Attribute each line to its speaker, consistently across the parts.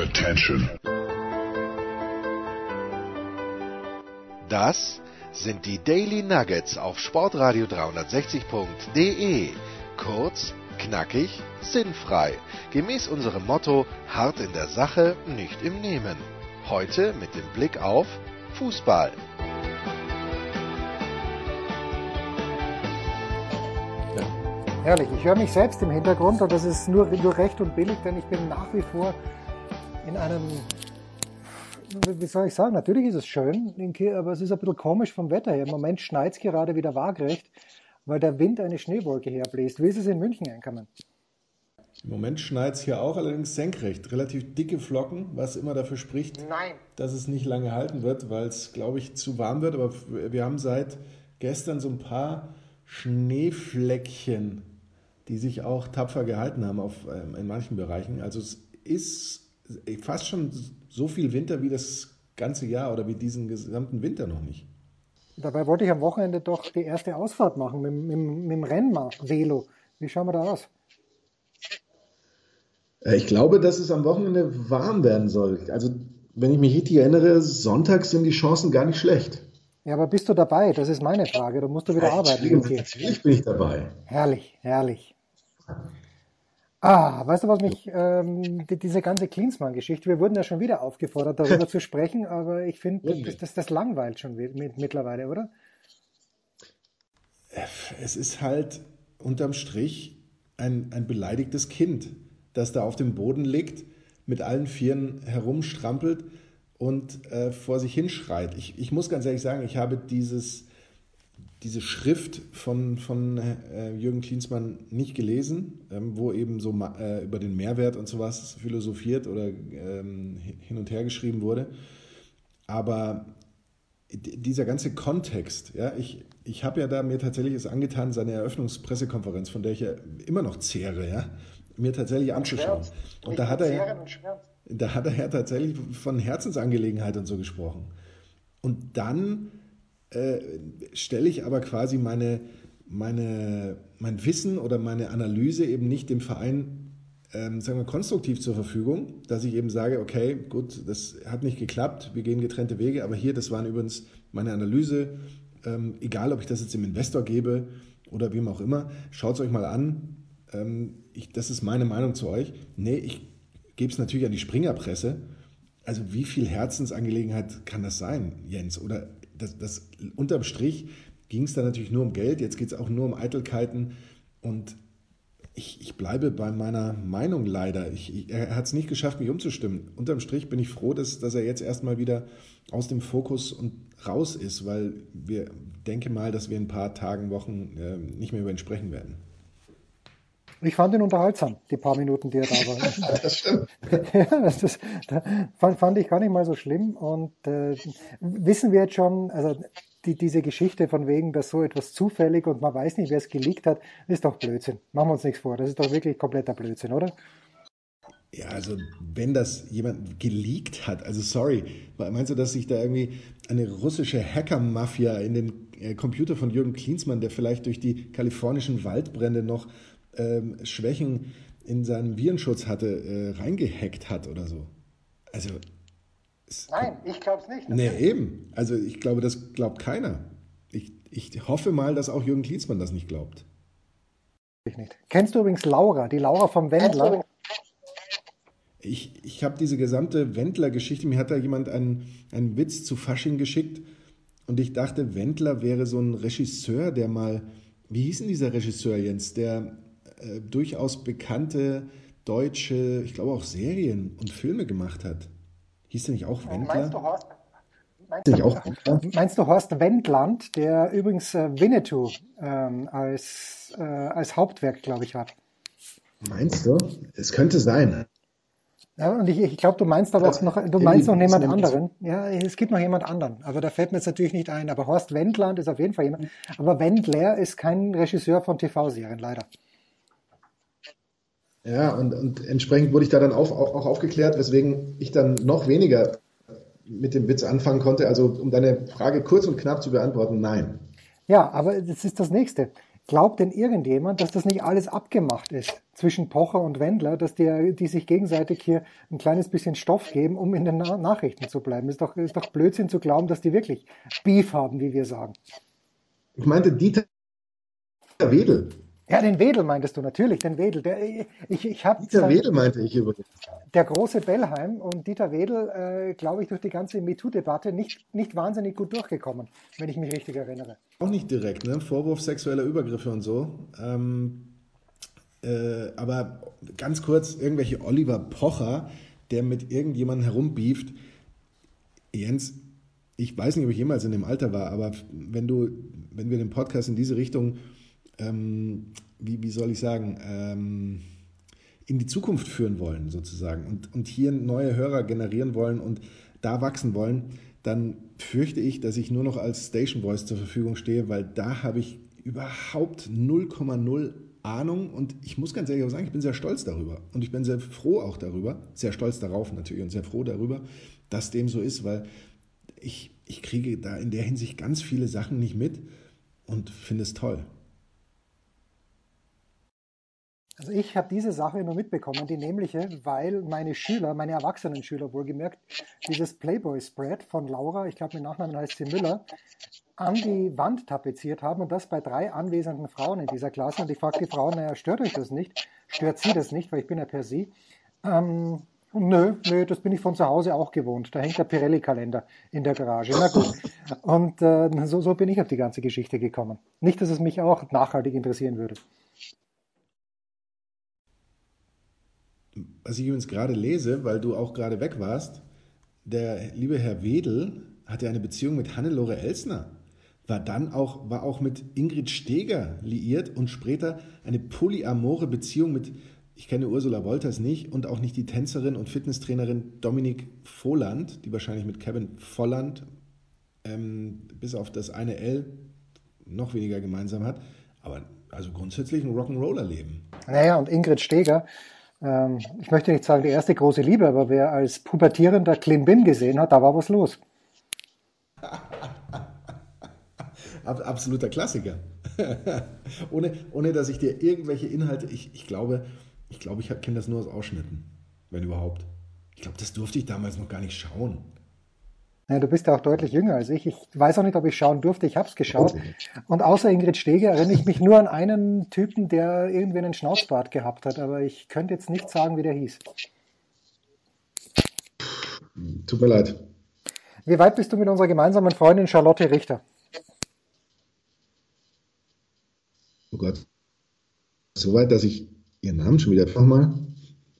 Speaker 1: Attention.
Speaker 2: Das sind die Daily Nuggets auf Sportradio 360.de. Kurz, knackig, sinnfrei. Gemäß unserem Motto: hart in der Sache, nicht im Nehmen. Heute mit dem Blick auf Fußball.
Speaker 3: Herrlich, ich höre mich selbst im Hintergrund und das ist nur, nur recht und billig, denn ich bin nach wie vor in einem, wie soll ich sagen, natürlich ist es schön, aber es ist ein bisschen komisch vom Wetter her. Im Moment schneit es gerade wieder waagerecht, weil der Wind eine Schneewolke herbläst. Wie ist es in München einkommen?
Speaker 4: Im Moment schneit es hier auch, allerdings senkrecht. Relativ dicke Flocken, was immer dafür spricht,
Speaker 3: Nein.
Speaker 4: dass es nicht lange halten wird, weil es, glaube ich, zu warm wird. Aber wir haben seit gestern so ein paar Schneefleckchen die sich auch tapfer gehalten haben auf, ähm, in manchen Bereichen. Also es ist fast schon so viel Winter wie das ganze Jahr oder wie diesen gesamten Winter noch nicht.
Speaker 3: Dabei wollte ich am Wochenende doch die erste Ausfahrt machen mit, mit, mit dem Rennmar-Velo. Wie schauen wir da aus?
Speaker 4: Äh, ich glaube, dass es am Wochenende warm werden soll. Also, wenn ich mich richtig erinnere, sonntags sind die Chancen gar nicht schlecht.
Speaker 3: Ja, aber bist du dabei? Das ist meine Frage. Da musst du wieder ja, arbeiten.
Speaker 4: Natürlich bin ich dabei.
Speaker 3: Herrlich, herrlich. Ah, weißt du, was mich, ähm, die, diese ganze Klinsmann-Geschichte, wir wurden ja schon wieder aufgefordert, darüber zu sprechen, aber ich finde, das, das, das, langweilt schon mittlerweile, oder?
Speaker 4: Es ist halt unterm Strich ein, ein beleidigtes Kind, das da auf dem Boden liegt, mit allen Vieren herumstrampelt und äh, vor sich hinschreit. Ich, ich muss ganz ehrlich sagen, ich habe dieses diese Schrift von, von äh, Jürgen Klinsmann nicht gelesen, ähm, wo eben so äh, über den Mehrwert und sowas philosophiert oder ähm, hin und her geschrieben wurde. Aber dieser ganze Kontext, ja, ich, ich habe ja da mir tatsächlich es angetan, seine Eröffnungspressekonferenz, von der ich ja immer noch zehre, ja, mir tatsächlich anzuschauen. Und da hat, er da hat er ja tatsächlich von Herzensangelegenheit und so gesprochen. Und dann äh, stelle ich aber quasi meine, meine, mein Wissen oder meine Analyse eben nicht dem Verein ähm, sagen wir, konstruktiv zur Verfügung, dass ich eben sage, okay, gut, das hat nicht geklappt, wir gehen getrennte Wege, aber hier, das waren übrigens meine Analyse, ähm, egal ob ich das jetzt dem Investor gebe oder wem auch immer, schaut es euch mal an, ähm, ich, das ist meine Meinung zu euch. Nee, ich gebe es natürlich an die Springerpresse. Also wie viel Herzensangelegenheit kann das sein, Jens? Oder das, das unterm Strich ging es da natürlich nur um Geld, jetzt geht es auch nur um Eitelkeiten und ich, ich bleibe bei meiner Meinung leider. Ich, ich, er hat es nicht geschafft, mich umzustimmen. Unterm Strich bin ich froh, dass, dass er jetzt erstmal wieder aus dem Fokus und raus ist, weil wir denke mal, dass wir in ein paar Tagen, Wochen äh, nicht mehr über ihn sprechen werden.
Speaker 3: Ich fand ihn unterhaltsam, die paar Minuten, die er da war.
Speaker 4: das stimmt.
Speaker 3: ja, das, das, fand, fand, ich gar nicht mal so schlimm. Und äh, wissen wir jetzt schon, also die, diese Geschichte von wegen, dass so etwas zufällig und man weiß nicht, wer es geleakt hat, ist doch Blödsinn. Machen wir uns nichts vor. Das ist doch wirklich kompletter Blödsinn, oder?
Speaker 4: Ja, also wenn das jemand geleakt hat, also sorry, meinst du, dass sich da irgendwie eine russische Hacker-Mafia in den äh, Computer von Jürgen Klinsmann, der vielleicht durch die kalifornischen Waldbrände noch ähm, Schwächen in seinem Virenschutz hatte, äh, reingehackt hat oder so. Also.
Speaker 3: Nein, ich glaube es nicht.
Speaker 4: Nee, eben. Also ich glaube, das glaubt keiner. Ich, ich hoffe mal, dass auch Jürgen Klinsmann das nicht glaubt.
Speaker 3: Ich nicht. Kennst du übrigens Laura, die Laura vom Wendler?
Speaker 4: Ich, ich habe diese gesamte Wendler-Geschichte, mir hat da jemand einen, einen Witz zu Fasching geschickt und ich dachte, Wendler wäre so ein Regisseur, der mal, wie hieß denn dieser Regisseur Jens, der äh, durchaus bekannte deutsche, ich glaube auch Serien und Filme gemacht hat. Hieß der nicht auch Wendler? Meinst du Horst?
Speaker 3: Meinst du, auch meinst du Horst Wendland, der übrigens äh, Winnetou ähm, als, äh, als Hauptwerk, glaube ich, hat?
Speaker 4: Meinst du? Es könnte sein.
Speaker 3: Ja, und ich, ich glaube, du meinst aber auch noch, du meinst noch jemand anderen. Ja, es gibt noch jemand anderen, aber da fällt mir jetzt natürlich nicht ein. Aber Horst Wendland ist auf jeden Fall jemand. Aber Wendler ist kein Regisseur von TV-Serien, leider.
Speaker 4: Ja, und, und entsprechend wurde ich da dann auch, auch, auch aufgeklärt, weswegen ich dann noch weniger mit dem Witz anfangen konnte. Also um deine Frage kurz und knapp zu beantworten, nein.
Speaker 3: Ja, aber das ist das Nächste. Glaubt denn irgendjemand, dass das nicht alles abgemacht ist zwischen Pocher und Wendler, dass die, die sich gegenseitig hier ein kleines bisschen Stoff geben, um in den Na Nachrichten zu bleiben? Ist doch, ist doch Blödsinn zu glauben, dass die wirklich Beef haben, wie wir sagen.
Speaker 4: Ich meinte Dieter Wedel.
Speaker 3: Ja, den Wedel meintest du natürlich, den Wedel. Der, ich, ich hab
Speaker 4: Dieter Wedel meinte ich übrigens.
Speaker 3: Der große Bellheim und Dieter Wedel, äh, glaube ich, durch die ganze MeToo-Debatte nicht, nicht wahnsinnig gut durchgekommen, wenn ich mich richtig erinnere.
Speaker 4: Auch nicht direkt, ne? Vorwurf sexueller Übergriffe und so. Ähm, äh, aber ganz kurz, irgendwelche Oliver Pocher, der mit irgendjemandem herumbieft. Jens, ich weiß nicht, ob ich jemals in dem Alter war, aber wenn du, wenn wir den Podcast in diese Richtung ähm, wie, wie soll ich sagen, ähm, in die Zukunft führen wollen, sozusagen, und, und hier neue Hörer generieren wollen und da wachsen wollen, dann fürchte ich, dass ich nur noch als Station Voice zur Verfügung stehe, weil da habe ich überhaupt 0,0 Ahnung. Und ich muss ganz ehrlich sagen, ich bin sehr stolz darüber. Und ich bin sehr froh auch darüber, sehr stolz darauf natürlich und sehr froh darüber, dass dem so ist, weil ich, ich kriege da in der Hinsicht ganz viele Sachen nicht mit und finde es toll.
Speaker 3: Also ich habe diese Sache nur mitbekommen, die nämliche, weil meine Schüler, meine erwachsenen Schüler wohlgemerkt, dieses Playboy-Spread von Laura, ich glaube mit Nachnamen heißt sie Müller, an die Wand tapeziert haben und das bei drei anwesenden Frauen in dieser Klasse. Und ich frage die Frauen, naja, stört euch das nicht? Stört sie das nicht, weil ich bin ja per sie. Ähm, nö, nö, das bin ich von zu Hause auch gewohnt. Da hängt der Pirelli-Kalender in der Garage. Na gut. Und äh, so, so bin ich auf die ganze Geschichte gekommen. Nicht, dass es mich auch nachhaltig interessieren würde.
Speaker 4: Was ich übrigens gerade lese, weil du auch gerade weg warst, der liebe Herr Wedel hatte eine Beziehung mit Hannelore Elsner, war dann auch, war auch mit Ingrid Steger liiert und später eine polyamore Beziehung mit, ich kenne Ursula Wolters nicht und auch nicht die Tänzerin und Fitnesstrainerin Dominik Volland, die wahrscheinlich mit Kevin Volland ähm, bis auf das eine L noch weniger gemeinsam hat. Aber also grundsätzlich ein Rock'n'Roller-Leben.
Speaker 3: Naja, und Ingrid Steger, ähm, ich möchte nicht sagen die erste große Liebe, aber wer als pubertierender Klimbim gesehen hat, da war was los.
Speaker 4: Absoluter Klassiker. ohne, ohne dass ich dir irgendwelche Inhalte, ich, ich glaube, ich glaube, ich kenne das nur aus Ausschnitten, wenn überhaupt. Ich glaube, das durfte ich damals noch gar nicht schauen.
Speaker 3: Ja, du bist ja auch deutlich jünger als ich. Ich weiß auch nicht, ob ich schauen durfte. Ich habe es geschaut. Und außer Ingrid Steger erinnere ich mich nur an einen Typen, der irgendwie einen Schnauzbart gehabt hat. Aber ich könnte jetzt nicht sagen, wie der hieß.
Speaker 4: Tut mir leid.
Speaker 3: Wie weit bist du mit unserer gemeinsamen Freundin Charlotte Richter?
Speaker 4: Oh Gott. So weit, dass ich ihren Namen schon wieder nochmal.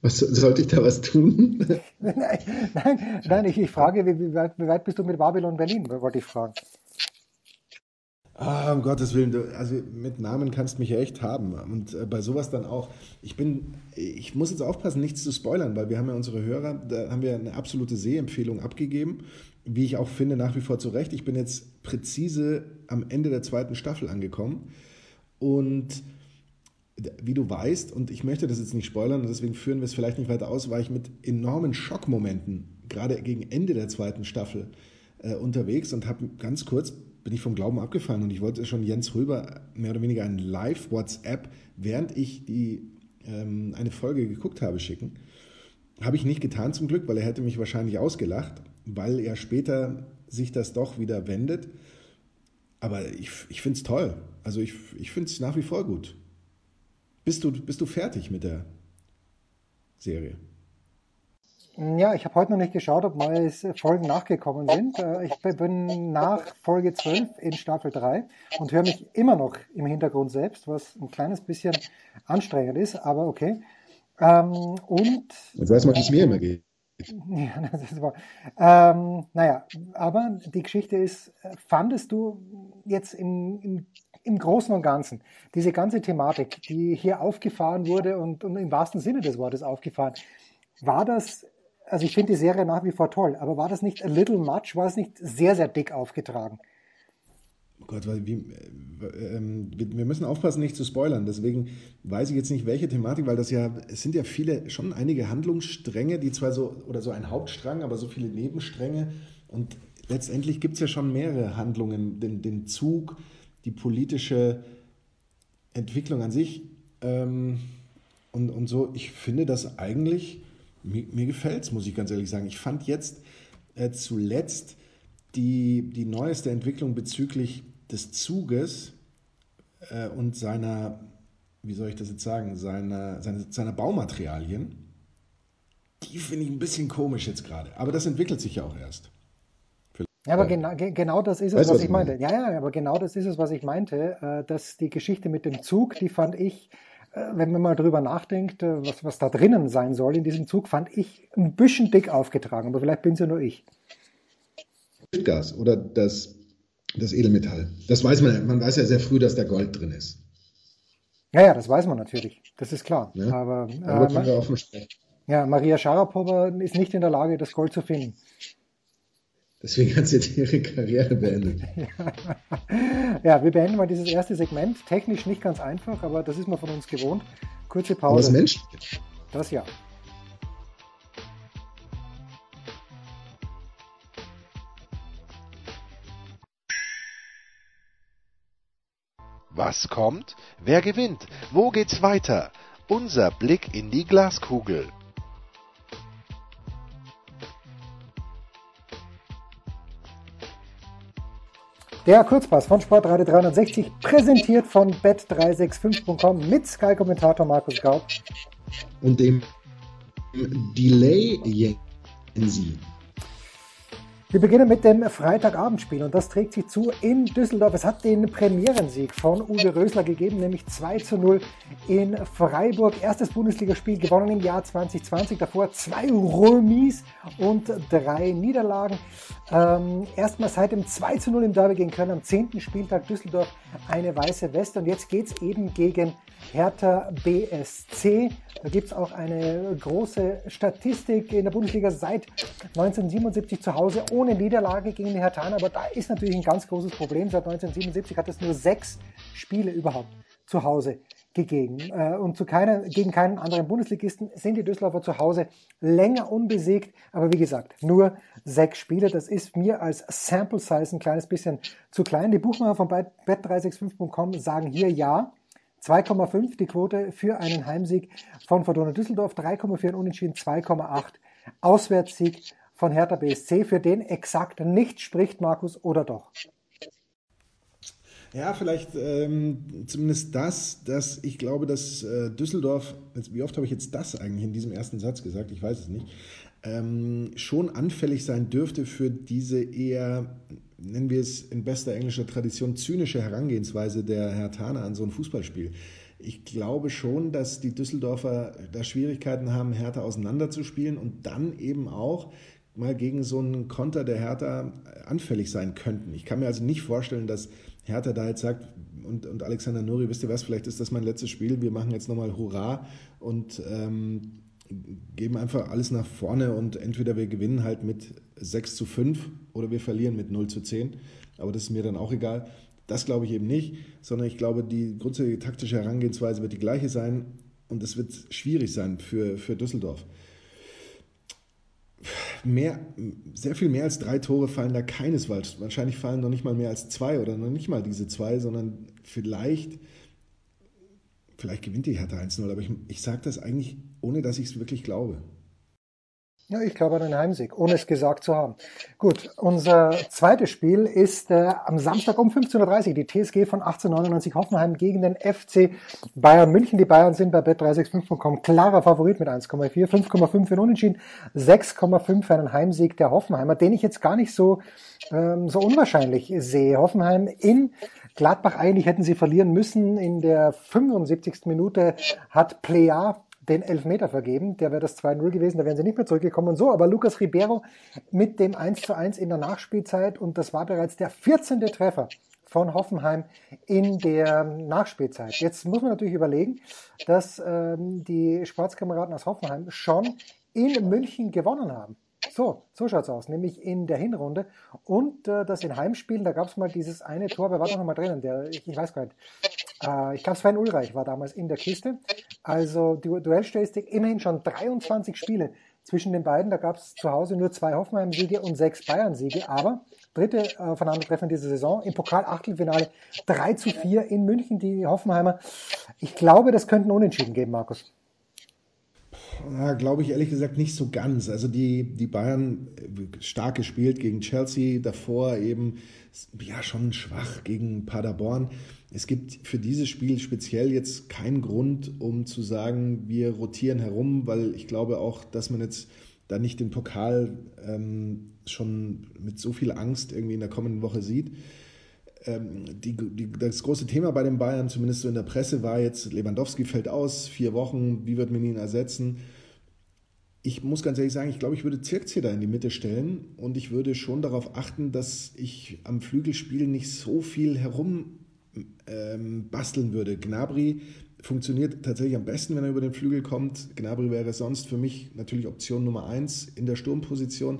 Speaker 4: Was, sollte ich da was tun?
Speaker 3: nein, nein, nein ich, ich frage, wie, wie, weit, wie, weit, bist du mit Babylon Berlin, wollte ich fragen.
Speaker 4: Ah, um Gottes Willen, du, also mit Namen kannst du mich ja echt haben. Und äh, bei sowas dann auch. Ich bin, ich muss jetzt aufpassen, nichts zu spoilern, weil wir haben ja unsere Hörer, da haben wir eine absolute Sehempfehlung abgegeben, wie ich auch finde, nach wie vor zu Recht. Ich bin jetzt präzise am Ende der zweiten Staffel angekommen. Und wie du weißt, und ich möchte das jetzt nicht spoilern, und deswegen führen wir es vielleicht nicht weiter aus, war ich mit enormen Schockmomenten, gerade gegen Ende der zweiten Staffel, äh, unterwegs und habe ganz kurz, bin ich vom Glauben abgefallen und ich wollte schon Jens Röber mehr oder weniger ein Live-WhatsApp, während ich die, ähm, eine Folge geguckt habe, schicken. Habe ich nicht getan zum Glück, weil er hätte mich wahrscheinlich ausgelacht, weil er später sich das doch wieder wendet. Aber ich, ich finde es toll. Also ich, ich finde es nach wie vor gut. Bist du, bist du fertig mit der Serie?
Speaker 3: Ja, ich habe heute noch nicht geschaut, ob neue Folgen nachgekommen sind. Äh, ich bin nach Folge 12 in Staffel 3 und höre mich immer noch im Hintergrund selbst, was ein kleines bisschen anstrengend ist, aber okay. Ähm, und.
Speaker 4: Jetzt weiß man, wie es mir immer geht.
Speaker 3: Ja, das ist wahr. Ähm, naja, aber die Geschichte ist, fandest du jetzt im, im im Großen und Ganzen, diese ganze Thematik, die hier aufgefahren wurde und, und im wahrsten Sinne des Wortes aufgefahren, war das, also ich finde die Serie nach wie vor toll, aber war das nicht a little much? War es nicht sehr, sehr dick aufgetragen?
Speaker 4: Oh Gott, weil wie, äh, äh, wir müssen aufpassen, nicht zu spoilern. Deswegen weiß ich jetzt nicht, welche Thematik, weil das ja, es sind ja viele, schon einige Handlungsstränge, die zwar so, oder so ein Hauptstrang, aber so viele Nebenstränge. Und letztendlich gibt es ja schon mehrere Handlungen. Den, den Zug, die politische Entwicklung an sich ähm, und, und so, ich finde das eigentlich, mir, mir gefällt es, muss ich ganz ehrlich sagen. Ich fand jetzt äh, zuletzt die, die neueste Entwicklung bezüglich des Zuges äh, und seiner, wie soll ich das jetzt sagen, seiner, seiner, seiner Baumaterialien, die finde ich ein bisschen komisch jetzt gerade. Aber das entwickelt sich ja auch erst.
Speaker 3: Ja, aber genau, genau das ist es, weißt, was, was, ich meinte. Ja, ja, aber genau das ist es, was ich meinte, äh, dass die Geschichte mit dem Zug, die fand ich, äh, wenn man mal drüber nachdenkt, äh, was, was da drinnen sein soll in diesem Zug, fand ich ein bisschen dick aufgetragen, aber vielleicht bin es ja nur ich.
Speaker 4: Gas oder das, das Edelmetall. Das weiß man, man weiß ja sehr früh, dass da Gold drin ist.
Speaker 3: Ja, ja, das weiß man natürlich. Das ist klar.
Speaker 4: Ja,
Speaker 3: aber
Speaker 4: offen sprechen.
Speaker 3: Ja, Maria Sharapova ist nicht in der Lage, das Gold zu finden.
Speaker 4: Deswegen hat sie jetzt ihre Karriere beendet.
Speaker 3: ja, wir beenden mal dieses erste Segment. Technisch nicht ganz einfach, aber das ist man von uns gewohnt. Kurze Pause. Aber
Speaker 4: das Mensch?
Speaker 3: Das ja.
Speaker 2: Was kommt? Wer gewinnt? Wo geht's weiter? Unser Blick in die Glaskugel.
Speaker 3: Der Kurzpass von Sportradio 360, präsentiert von bet365.com mit Sky-Kommentator Markus Gaub.
Speaker 4: Und dem Delay Jensi.
Speaker 3: Wir beginnen mit dem Freitagabendspiel und das trägt sich zu in Düsseldorf. Es hat den Premierensieg von Uwe Rösler gegeben, nämlich 2 zu 0 in Freiburg. Erstes Bundesligaspiel gewonnen im Jahr 2020. Davor zwei Remis und drei Niederlagen. Ähm, erstmal seit dem 2 zu 0 im Derby gegen Köln am 10. Spieltag Düsseldorf eine weiße Weste und jetzt geht es eben gegen Hertha BSC. Da gibt es auch eine große Statistik in der Bundesliga seit 1977 zu Hause ohne Niederlage gegen die Hertha. Aber da ist natürlich ein ganz großes Problem. Seit 1977 hat es nur sechs Spiele überhaupt zu Hause gegeben. Äh, und zu keiner, gegen keinen anderen Bundesligisten sind die Düsseldorfer zu Hause länger unbesiegt. Aber wie gesagt, nur sechs Spiele. Das ist mir als Sample Size ein kleines bisschen zu klein. Die Buchmacher von bet365.com sagen hier ja. 2,5 die Quote für einen Heimsieg von Fortuna Düsseldorf, 3,4 Unentschieden, 2,8 Auswärtssieg von Hertha BSC, für den exakt nicht spricht, Markus, oder doch?
Speaker 4: Ja, vielleicht ähm, zumindest das, dass ich glaube, dass äh, Düsseldorf, wie oft habe ich jetzt das eigentlich in diesem ersten Satz gesagt, ich weiß es nicht, ähm, schon anfällig sein dürfte für diese eher nennen wir es in bester englischer Tradition, zynische Herangehensweise der Herr Thaner an so ein Fußballspiel. Ich glaube schon, dass die Düsseldorfer da Schwierigkeiten haben, Hertha auseinanderzuspielen und dann eben auch mal gegen so einen Konter der Hertha anfällig sein könnten. Ich kann mir also nicht vorstellen, dass Hertha da jetzt sagt, und, und Alexander Nuri, wisst ihr was, vielleicht ist das mein letztes Spiel, wir machen jetzt nochmal Hurra und ähm, geben einfach alles nach vorne und entweder wir gewinnen halt mit 6 zu 5 oder wir verlieren mit 0 zu 10. Aber das ist mir dann auch egal. Das glaube ich eben nicht, sondern ich glaube, die grundsätzliche taktische Herangehensweise wird die gleiche sein und es wird schwierig sein für, für Düsseldorf. Mehr, sehr viel mehr als drei Tore fallen da keinesfalls. Wahrscheinlich fallen noch nicht mal mehr als zwei oder noch nicht mal diese zwei, sondern vielleicht Vielleicht gewinnt die Hertha 1-0, aber ich, ich sage das eigentlich, ohne dass ich es wirklich glaube.
Speaker 3: Ja, ich glaube an einen Heimsieg, ohne es gesagt zu haben. Gut, unser zweites Spiel ist äh, am Samstag um 15.30 Uhr die TSG von 1899 Hoffenheim gegen den FC Bayern München. Die Bayern sind bei bet365.com klarer Favorit mit 1,4, 5,5 für den Unentschieden, 6,5 für einen Heimsieg der Hoffenheimer, den ich jetzt gar nicht so, ähm, so unwahrscheinlich sehe. Hoffenheim in Gladbach eigentlich hätten sie verlieren müssen. In der 75. Minute hat Plea den Elfmeter vergeben. Der wäre das 2-0 gewesen, da wären sie nicht mehr zurückgekommen und so. Aber Lucas Ribeiro mit dem 1 1 in der Nachspielzeit und das war bereits der 14. Treffer von Hoffenheim in der Nachspielzeit. Jetzt muss man natürlich überlegen, dass ähm, die Sportskameraden aus Hoffenheim schon in München gewonnen haben. So, so schaut's aus, nämlich in der Hinrunde. Und äh, das in Heimspielen, da gab es mal dieses eine Tor, wer war da nochmal drinnen? Der, ich, ich weiß gar nicht. Äh, ich glaube, Sven Ulreich war damals in der Kiste. Also die Duellstatistik immerhin schon 23 Spiele zwischen den beiden. Da gab es zu Hause nur zwei Hoffenheim-Siege und sechs Bayern-Siege. Aber dritte äh, dieser Saison im Pokal-Achtelfinale 3 zu 4 in München, die Hoffenheimer. Ich glaube, das könnten Unentschieden geben, Markus.
Speaker 4: Ja, glaube ich ehrlich gesagt nicht so ganz. Also die, die Bayern äh, stark gespielt gegen Chelsea, davor eben ja schon schwach gegen Paderborn. Es gibt für dieses Spiel speziell jetzt keinen Grund, um zu sagen, wir rotieren herum, weil ich glaube auch, dass man jetzt da nicht den Pokal ähm, schon mit so viel Angst irgendwie in der kommenden Woche sieht. Ähm, die, die, das große Thema bei den Bayern, zumindest so in der Presse, war jetzt, Lewandowski fällt aus, vier Wochen, wie wird man ihn ersetzen? Ich muss ganz ehrlich sagen, ich glaube, ich würde Zirkzee da in die Mitte stellen und ich würde schon darauf achten, dass ich am Flügelspiel nicht so viel herum ähm, basteln würde. Gnabry funktioniert tatsächlich am besten, wenn er über den Flügel kommt. Gnabry wäre sonst für mich natürlich Option Nummer eins in der Sturmposition,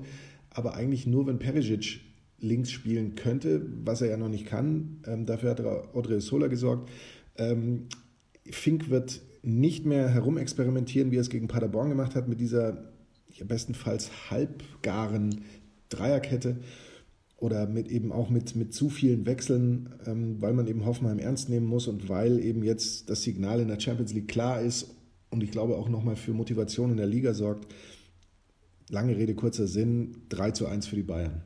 Speaker 4: aber eigentlich nur, wenn Perisic links spielen könnte, was er ja noch nicht kann. Ähm, dafür hat Audrey Sola gesorgt. Ähm, Fink wird nicht mehr herumexperimentieren, wie er es gegen Paderborn gemacht hat, mit dieser ja, bestenfalls halbgaren Dreierkette oder mit eben auch mit, mit zu vielen Wechseln, ähm, weil man eben Hoffenheim ernst nehmen muss und weil eben jetzt das Signal in der Champions League klar ist und ich glaube auch nochmal für Motivation in der Liga sorgt. Lange Rede, kurzer Sinn, 3 zu 1 für die Bayern.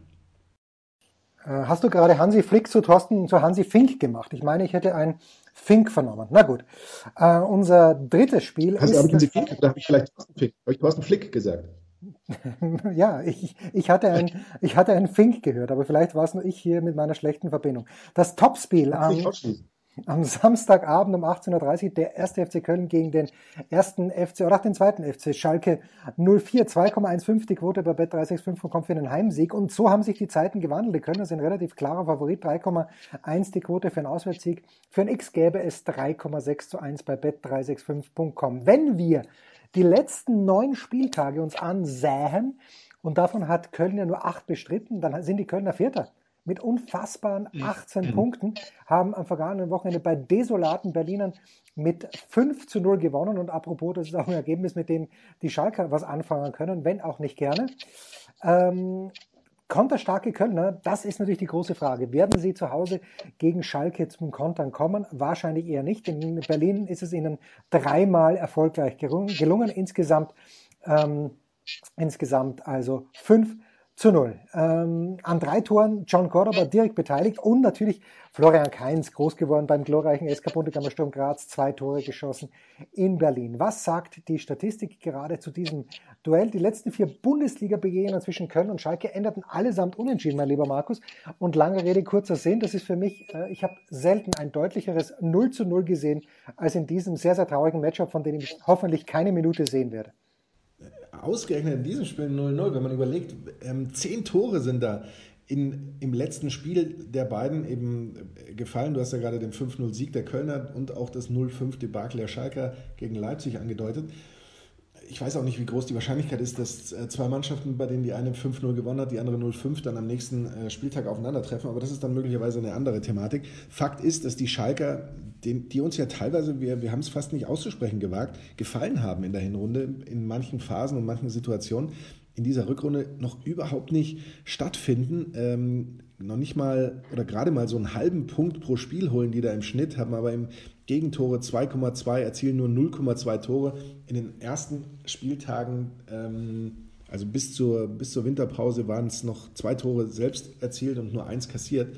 Speaker 3: Äh, hast du gerade Hansi Flick zu Thorsten, zu Hansi Fink gemacht? Ich meine, ich hätte ein Fink vernommen. Na gut. Uh, unser drittes Spiel
Speaker 4: Hast ist. Habe ich Fink, da habe ich vielleicht Thorsten Fink, habe ich Thorsten Flick gesagt.
Speaker 3: ja, ich, ich, hatte ein, ich hatte einen Fink gehört, aber vielleicht war es nur ich hier mit meiner schlechten Verbindung. Das Topspiel am, am Samstagabend um 18.30 Uhr der erste FC Köln gegen den ersten FC oder auch den zweiten FC Schalke 04. 2,15 die Quote bei Bet 365 kommt für einen Heimsieg. Und so haben sich die Zeiten gewandelt. Die Kölner sind relativ klarer Favorit. 3,1 die Quote für einen Auswärtssieg. Für ein X gäbe es 3,6 zu 1 bei Bet365.com. Wenn wir die letzten neun Spieltage uns ansähen und davon hat Köln ja nur acht bestritten, dann sind die Kölner Vierter mit unfassbaren 18 mhm. Punkten, haben am vergangenen Wochenende bei desolaten Berlinern mit 5 zu 0 gewonnen. Und apropos, das ist auch ein Ergebnis, mit dem die Schalker was anfangen können, wenn auch nicht gerne. Ähm, Konterstarke Kölner, das ist natürlich die große Frage. Werden sie zu Hause gegen Schalke zum Kontern kommen? Wahrscheinlich eher nicht. In Berlin ist es ihnen dreimal erfolgreich gelungen. Insgesamt, ähm, insgesamt also fünf zu null. Ähm, an drei Toren John Cordoba direkt beteiligt und natürlich Florian Kainz groß geworden beim glorreichen SK Bundegammer Sturm Graz, zwei Tore geschossen in Berlin. Was sagt die Statistik gerade zu diesem Duell? Die letzten vier Bundesliga-Begegnungen zwischen Köln und Schalke endeten allesamt unentschieden, mein lieber Markus. Und lange Rede, kurzer Sinn, das ist für mich, äh, ich habe selten ein deutlicheres 0 zu 0 gesehen als in diesem sehr, sehr traurigen Matchup, von dem ich hoffentlich keine Minute sehen werde
Speaker 4: ausgerechnet in diesem Spiel 0-0, wenn man überlegt, ähm, zehn Tore sind da in, im letzten Spiel der beiden eben gefallen. Du hast ja gerade den 5-0-Sieg der Kölner und auch das 0-5-Debakel der Schalker gegen Leipzig angedeutet ich weiß auch nicht, wie groß die Wahrscheinlichkeit ist, dass äh, zwei Mannschaften, bei denen die eine 5-0 gewonnen hat, die andere 0-5, dann am nächsten äh, Spieltag aufeinandertreffen. Aber das ist dann möglicherweise eine andere Thematik. Fakt ist, dass die Schalker, die uns ja teilweise, wir, wir haben es fast nicht auszusprechen gewagt, gefallen haben in der Hinrunde, in manchen Phasen und manchen Situationen in dieser Rückrunde noch überhaupt nicht stattfinden. Ähm, noch nicht mal oder gerade mal so einen halben Punkt pro Spiel holen die da im Schnitt, haben aber im Gegentore 2,2, erzielen nur 0,2 Tore. In den ersten Spieltagen, ähm, also bis zur, bis zur Winterpause, waren es noch zwei Tore selbst erzielt und nur eins kassiert.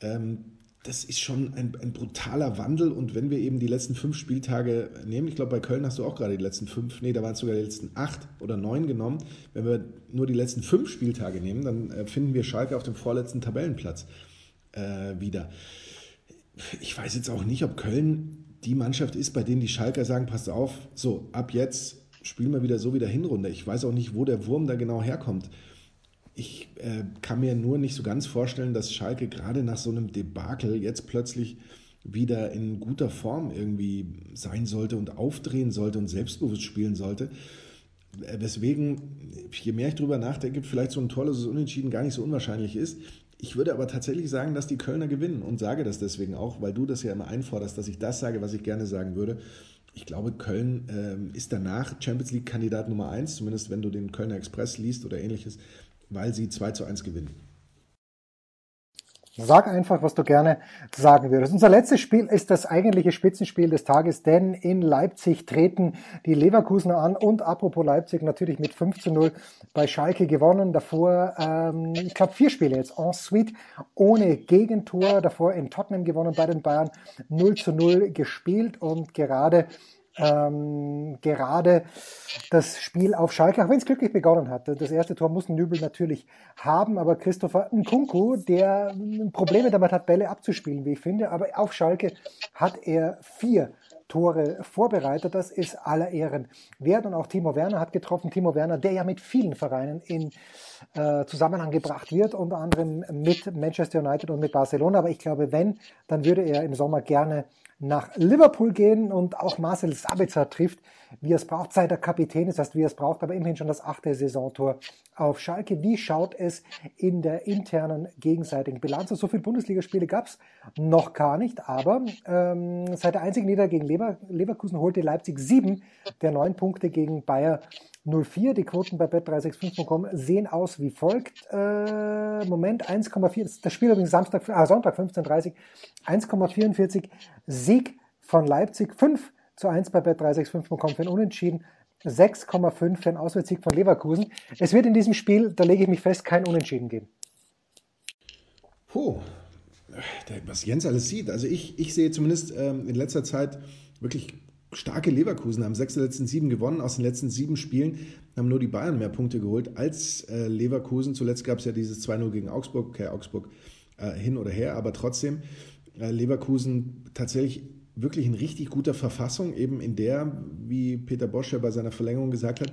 Speaker 4: Ähm, das ist schon ein, ein, brutaler Wandel. Und wenn wir eben die letzten fünf Spieltage nehmen, ich glaube, bei Köln hast du auch gerade die letzten fünf, nee, da waren es sogar die letzten acht oder neun genommen. Wenn wir nur die letzten fünf Spieltage nehmen, dann äh, finden wir Schalke auf dem vorletzten Tabellenplatz äh, wieder. Ich weiß jetzt auch nicht, ob Köln die Mannschaft ist, bei denen die Schalker sagen, passt auf, so, ab jetzt spielen wir wieder so wie der Hinrunde. Ich weiß auch nicht, wo der Wurm da genau herkommt. Ich äh, kann mir nur nicht so ganz vorstellen, dass Schalke gerade nach so einem Debakel jetzt plötzlich wieder in guter Form irgendwie sein sollte und aufdrehen sollte und selbstbewusst spielen sollte. Äh, weswegen, je mehr ich darüber nachdenke, vielleicht so ein tolles Unentschieden gar nicht so unwahrscheinlich ist. Ich würde aber tatsächlich sagen, dass die Kölner gewinnen und sage das deswegen auch, weil du das ja immer einforderst, dass ich das sage, was ich gerne sagen würde. ich glaube, Köln ähm, ist danach Champions League-Kandidat Nummer 1, zumindest wenn du den Kölner Express liest oder ähnliches, weil sie 2 zu 1 gewinnen.
Speaker 3: Sag einfach, was du gerne sagen würdest. Unser letztes Spiel ist das eigentliche Spitzenspiel des Tages, denn in Leipzig treten die Leverkusener an und apropos Leipzig natürlich mit 5 zu 0 bei Schalke gewonnen. Davor, ähm, ich glaube, vier Spiele jetzt en suite ohne Gegentor. Davor in Tottenham gewonnen bei den Bayern 0 zu 0 gespielt und gerade ähm, gerade das Spiel auf Schalke, auch wenn es glücklich begonnen hat. Das erste Tor muss Nübel natürlich haben, aber Christopher Nkunku, der Probleme damit hat, Bälle abzuspielen, wie ich finde, aber auf Schalke hat er vier Tore vorbereitet. Das ist aller Ehren wert. Und auch Timo Werner hat getroffen. Timo Werner, der ja mit vielen Vereinen in äh, Zusammenhang gebracht wird, unter anderem mit Manchester United und mit Barcelona. Aber ich glaube, wenn, dann würde er im Sommer gerne nach Liverpool gehen und auch Marcel Sabitzer trifft, wie er es braucht, seit er Kapitän das heißt, wie er es braucht, aber immerhin schon das achte Saisontor auf Schalke. Wie schaut es in der internen gegenseitigen Bilanz? So viele Bundesligaspiele gab es noch gar nicht, aber ähm, seit der einzigen Niederlage gegen Lever Leverkusen holte Leipzig sieben der neun Punkte gegen Bayer 04. Die Quoten bei bet365.com sehen aus wie folgt. Äh, Moment 1,4. Das Spiel übrigens Samstag, äh, Sonntag 15.30 1,44 Sieg von Leipzig. 5 zu 1 bei bet365.com für ein Unentschieden. 6,5 für einen Auswärtssieg von Leverkusen. Es wird in diesem Spiel, da lege ich mich fest, kein Unentschieden geben.
Speaker 4: Puh, was Jens alles sieht. Also ich, ich sehe zumindest ähm, in letzter Zeit wirklich starke Leverkusen, haben sechs der letzten sieben gewonnen. Aus den letzten sieben Spielen haben nur die Bayern mehr Punkte geholt als äh, Leverkusen. Zuletzt gab es ja dieses 2-0 gegen Augsburg, okay, Augsburg äh, hin oder her, aber trotzdem äh, Leverkusen tatsächlich wirklich in richtig guter Verfassung, eben in der, wie Peter Bosch ja bei seiner Verlängerung gesagt hat,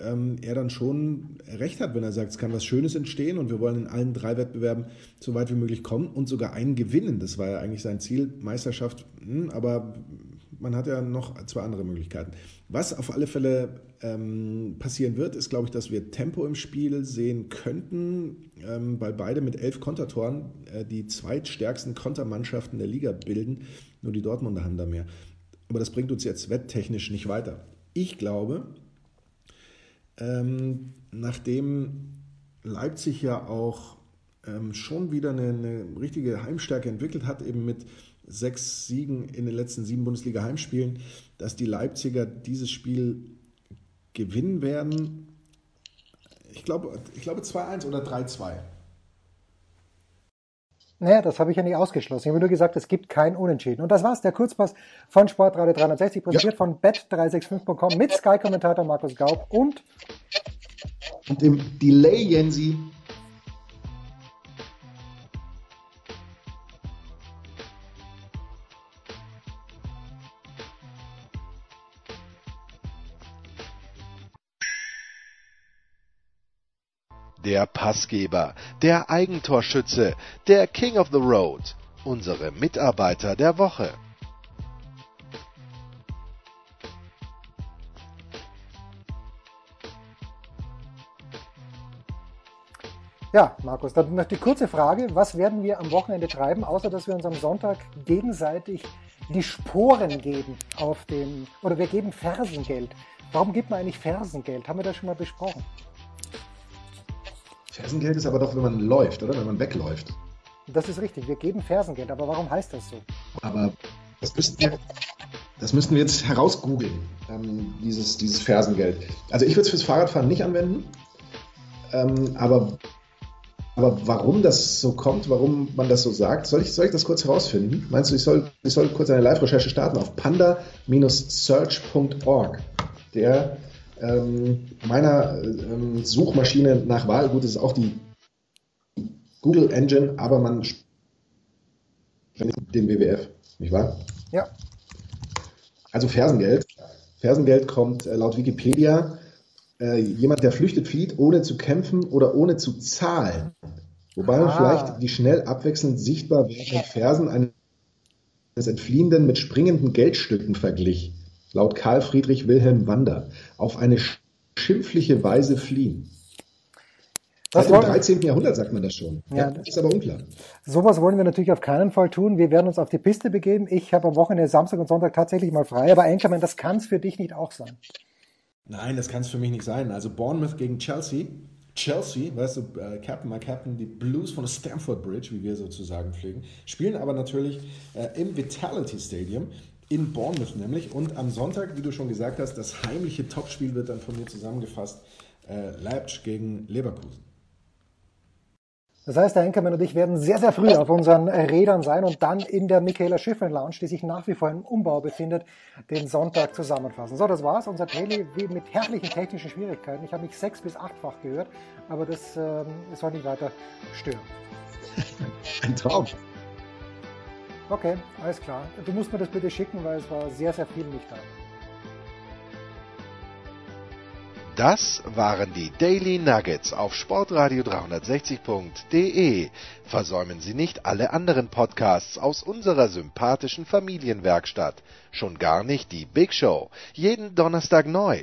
Speaker 4: ähm, er dann schon recht hat, wenn er sagt, es kann was Schönes entstehen und wir wollen in allen drei Wettbewerben so weit wie möglich kommen und sogar einen gewinnen. Das war ja eigentlich sein Ziel, Meisterschaft, hm, aber man hat ja noch zwei andere Möglichkeiten. Was auf alle Fälle ähm, passieren wird, ist, glaube ich, dass wir Tempo im Spiel sehen könnten, ähm, weil beide mit elf Kontertoren äh, die zweitstärksten Kontermannschaften der Liga bilden. Nur die Dortmunder haben da mehr. Aber das bringt uns jetzt wetttechnisch nicht weiter. Ich glaube, ähm, nachdem Leipzig ja auch ähm, schon wieder eine, eine richtige Heimstärke entwickelt hat, eben mit sechs Siegen in den letzten sieben Bundesliga-Heimspielen, dass die Leipziger dieses Spiel gewinnen werden. Ich glaube, ich glaube 2-1 oder 3-2.
Speaker 3: Naja, das habe ich ja nicht ausgeschlossen. Ich habe nur gesagt, es gibt kein Unentschieden. Und das war's, der Kurzpass von Sportradio 360, präsentiert ja. von bet365.com mit Sky-Kommentator Markus Gaub und
Speaker 4: und im Delay Jensi
Speaker 2: der Passgeber, der Eigentorschütze, der King of the Road, unsere Mitarbeiter der Woche.
Speaker 3: Ja, Markus, dann noch die kurze Frage, was werden wir am Wochenende treiben, außer dass wir uns am Sonntag gegenseitig die Sporen geben auf dem, oder wir geben Fersengeld. Warum gibt man eigentlich Fersengeld? Haben wir das schon mal besprochen?
Speaker 4: Fersengeld ist aber doch, wenn man läuft, oder? Wenn man wegläuft.
Speaker 3: Das ist richtig. Wir geben Fersengeld. Aber warum heißt das so?
Speaker 4: Aber das müssten wir, das müssten wir jetzt herausgoogeln, ähm, dieses, dieses Fersengeld. Also ich würde es fürs Fahrradfahren nicht anwenden. Ähm, aber, aber warum das so kommt, warum man das so sagt, soll ich, soll ich das kurz herausfinden? Meinst du, ich soll, ich soll kurz eine Live-Recherche starten auf panda-search.org? Der ähm, meiner ähm, Suchmaschine nach Wahl. Gut, das ist auch die Google Engine, aber man den WWF, nicht wahr?
Speaker 3: Ja.
Speaker 4: Also Fersengeld. Fersengeld kommt äh, laut Wikipedia äh, jemand, der flüchtet, flieht, ohne zu kämpfen oder ohne zu zahlen. Wobei man ah. vielleicht die schnell abwechselnd sichtbar werdenden Fersen eines Entfliehenden mit springenden Geldstücken verglich laut Karl Friedrich Wilhelm Wander, auf eine schimpfliche Weise fliehen. Seit dem 13. Jahrhundert sagt man das schon. Ja, das ist aber unklar.
Speaker 3: Sowas wollen wir natürlich auf keinen Fall tun. Wir werden uns auf die Piste begeben. Ich habe am Wochenende Samstag und Sonntag tatsächlich mal frei. Aber Enkermann, das kann es für dich nicht auch sein.
Speaker 4: Nein, das kann es für mich nicht sein. Also Bournemouth gegen Chelsea. Chelsea, weißt du, äh, Captain, my Captain, die Blues von der Stamford Bridge, wie wir sozusagen pflegen, spielen aber natürlich äh, im Vitality Stadium in Bournemouth nämlich. Und am Sonntag, wie du schon gesagt hast, das heimliche Topspiel wird dann von mir zusammengefasst. Äh, Leipzig gegen Leverkusen.
Speaker 3: Das heißt, der Enkermann und ich werden sehr, sehr früh auf unseren Rädern sein und dann in der Michaela Schiffrin Lounge, die sich nach wie vor im Umbau befindet, den Sonntag zusammenfassen. So, das war's. Unser Daily mit herrlichen technischen Schwierigkeiten. Ich habe mich sechs- bis achtfach gehört, aber das ähm, soll nicht weiter stören.
Speaker 4: Ein Traum.
Speaker 3: Okay, alles klar. Du musst mir das bitte schicken, weil es war sehr, sehr viel nicht da.
Speaker 2: Das waren die Daily Nuggets auf Sportradio 360.de. Versäumen Sie nicht alle anderen Podcasts aus unserer sympathischen Familienwerkstatt. Schon gar nicht die Big Show. Jeden Donnerstag neu.